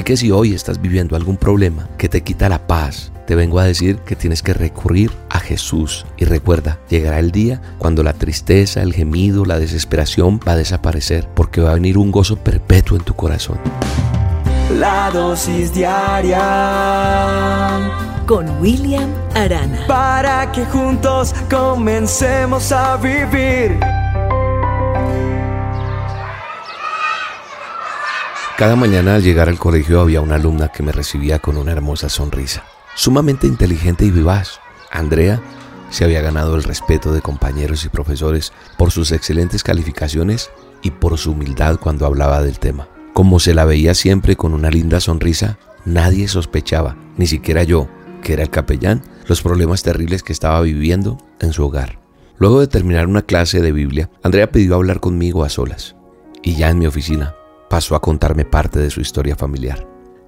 Así que si hoy estás viviendo algún problema que te quita la paz, te vengo a decir que tienes que recurrir a Jesús. Y recuerda, llegará el día cuando la tristeza, el gemido, la desesperación va a desaparecer, porque va a venir un gozo perpetuo en tu corazón. La dosis diaria con William Arana. Para que juntos comencemos a vivir. Cada mañana al llegar al colegio había una alumna que me recibía con una hermosa sonrisa, sumamente inteligente y vivaz. Andrea se había ganado el respeto de compañeros y profesores por sus excelentes calificaciones y por su humildad cuando hablaba del tema. Como se la veía siempre con una linda sonrisa, nadie sospechaba, ni siquiera yo, que era el capellán, los problemas terribles que estaba viviendo en su hogar. Luego de terminar una clase de Biblia, Andrea pidió hablar conmigo a solas. Y ya en mi oficina, pasó a contarme parte de su historia familiar.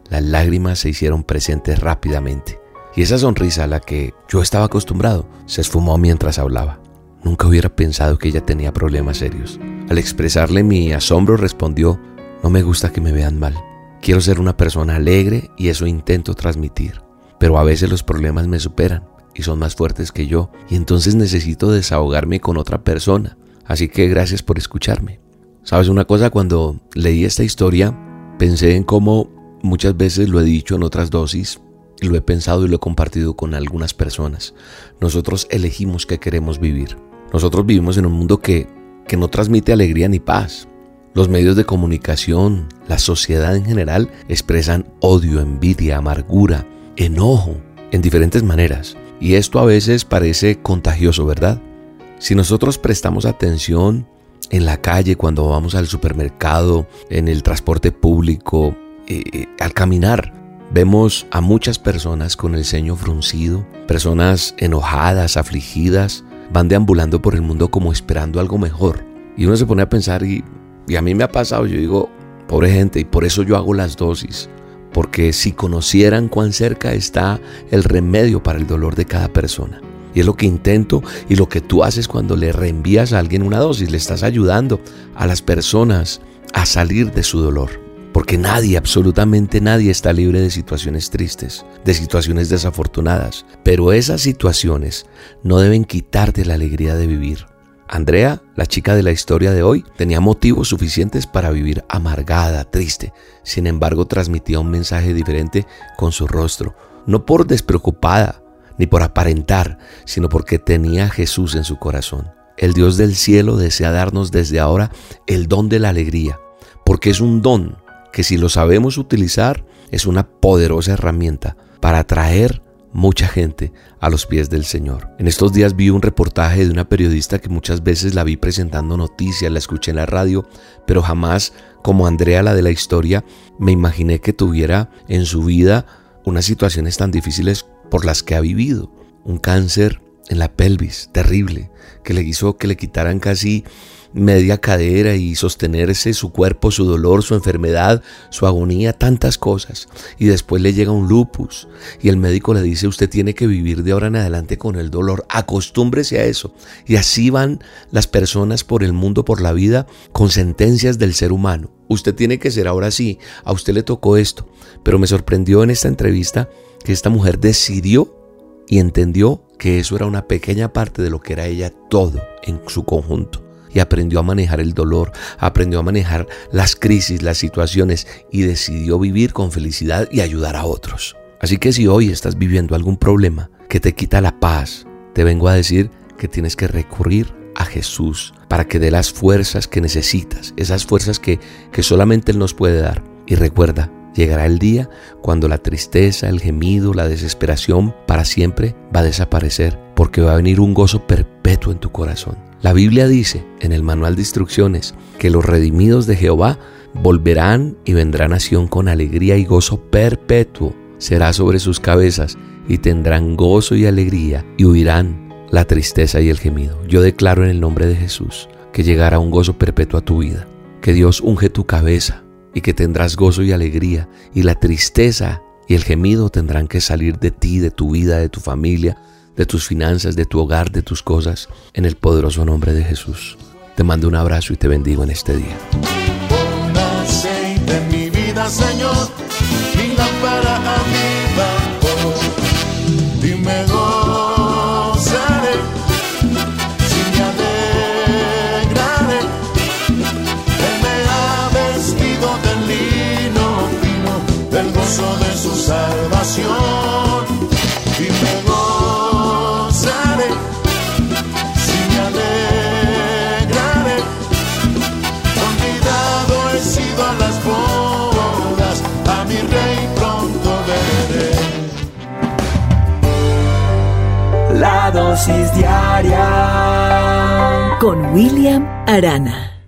Las lágrimas se hicieron presentes rápidamente y esa sonrisa a la que yo estaba acostumbrado se esfumó mientras hablaba. Nunca hubiera pensado que ella tenía problemas serios. Al expresarle mi asombro respondió, no me gusta que me vean mal. Quiero ser una persona alegre y eso intento transmitir. Pero a veces los problemas me superan y son más fuertes que yo y entonces necesito desahogarme con otra persona. Así que gracias por escucharme. ¿Sabes una cosa? Cuando leí esta historia, pensé en cómo muchas veces lo he dicho en otras dosis, lo he pensado y lo he compartido con algunas personas. Nosotros elegimos qué queremos vivir. Nosotros vivimos en un mundo que, que no transmite alegría ni paz. Los medios de comunicación, la sociedad en general, expresan odio, envidia, amargura, enojo, en diferentes maneras. Y esto a veces parece contagioso, ¿verdad? Si nosotros prestamos atención en la calle, cuando vamos al supermercado, en el transporte público, eh, eh, al caminar. Vemos a muchas personas con el ceño fruncido, personas enojadas, afligidas, van deambulando por el mundo como esperando algo mejor. Y uno se pone a pensar y, y a mí me ha pasado, yo digo, pobre gente, y por eso yo hago las dosis, porque si conocieran cuán cerca está el remedio para el dolor de cada persona. Y es lo que intento y lo que tú haces cuando le reenvías a alguien una dosis. Le estás ayudando a las personas a salir de su dolor. Porque nadie, absolutamente nadie está libre de situaciones tristes, de situaciones desafortunadas. Pero esas situaciones no deben quitarte la alegría de vivir. Andrea, la chica de la historia de hoy, tenía motivos suficientes para vivir amargada, triste. Sin embargo, transmitía un mensaje diferente con su rostro. No por despreocupada, ni por aparentar, sino porque tenía Jesús en su corazón. El Dios del cielo desea darnos desde ahora el don de la alegría, porque es un don que si lo sabemos utilizar es una poderosa herramienta para atraer mucha gente a los pies del Señor. En estos días vi un reportaje de una periodista que muchas veces la vi presentando noticias, la escuché en la radio, pero jamás, como Andrea la de la historia, me imaginé que tuviera en su vida unas situaciones tan difíciles por las que ha vivido. Un cáncer en la pelvis terrible que le hizo que le quitaran casi media cadera y sostenerse su cuerpo, su dolor, su enfermedad, su agonía, tantas cosas. Y después le llega un lupus y el médico le dice, usted tiene que vivir de ahora en adelante con el dolor, acostúmbrese a eso. Y así van las personas por el mundo, por la vida, con sentencias del ser humano. Usted tiene que ser ahora sí, a usted le tocó esto. Pero me sorprendió en esta entrevista que esta mujer decidió y entendió que eso era una pequeña parte de lo que era ella todo en su conjunto. Y aprendió a manejar el dolor, aprendió a manejar las crisis, las situaciones y decidió vivir con felicidad y ayudar a otros. Así que si hoy estás viviendo algún problema que te quita la paz, te vengo a decir que tienes que recurrir a Jesús para que dé las fuerzas que necesitas, esas fuerzas que, que solamente Él nos puede dar. Y recuerda, Llegará el día cuando la tristeza, el gemido, la desesperación para siempre va a desaparecer porque va a venir un gozo perpetuo en tu corazón. La Biblia dice en el manual de instrucciones que los redimidos de Jehová volverán y vendrán a con alegría y gozo perpetuo. Será sobre sus cabezas y tendrán gozo y alegría y huirán la tristeza y el gemido. Yo declaro en el nombre de Jesús que llegará un gozo perpetuo a tu vida, que Dios unge tu cabeza y que tendrás gozo y alegría y la tristeza y el gemido tendrán que salir de ti, de tu vida, de tu familia, de tus finanzas, de tu hogar, de tus cosas, en el poderoso nombre de Jesús. Te mando un abrazo y te bendigo en este día. Con William Arana.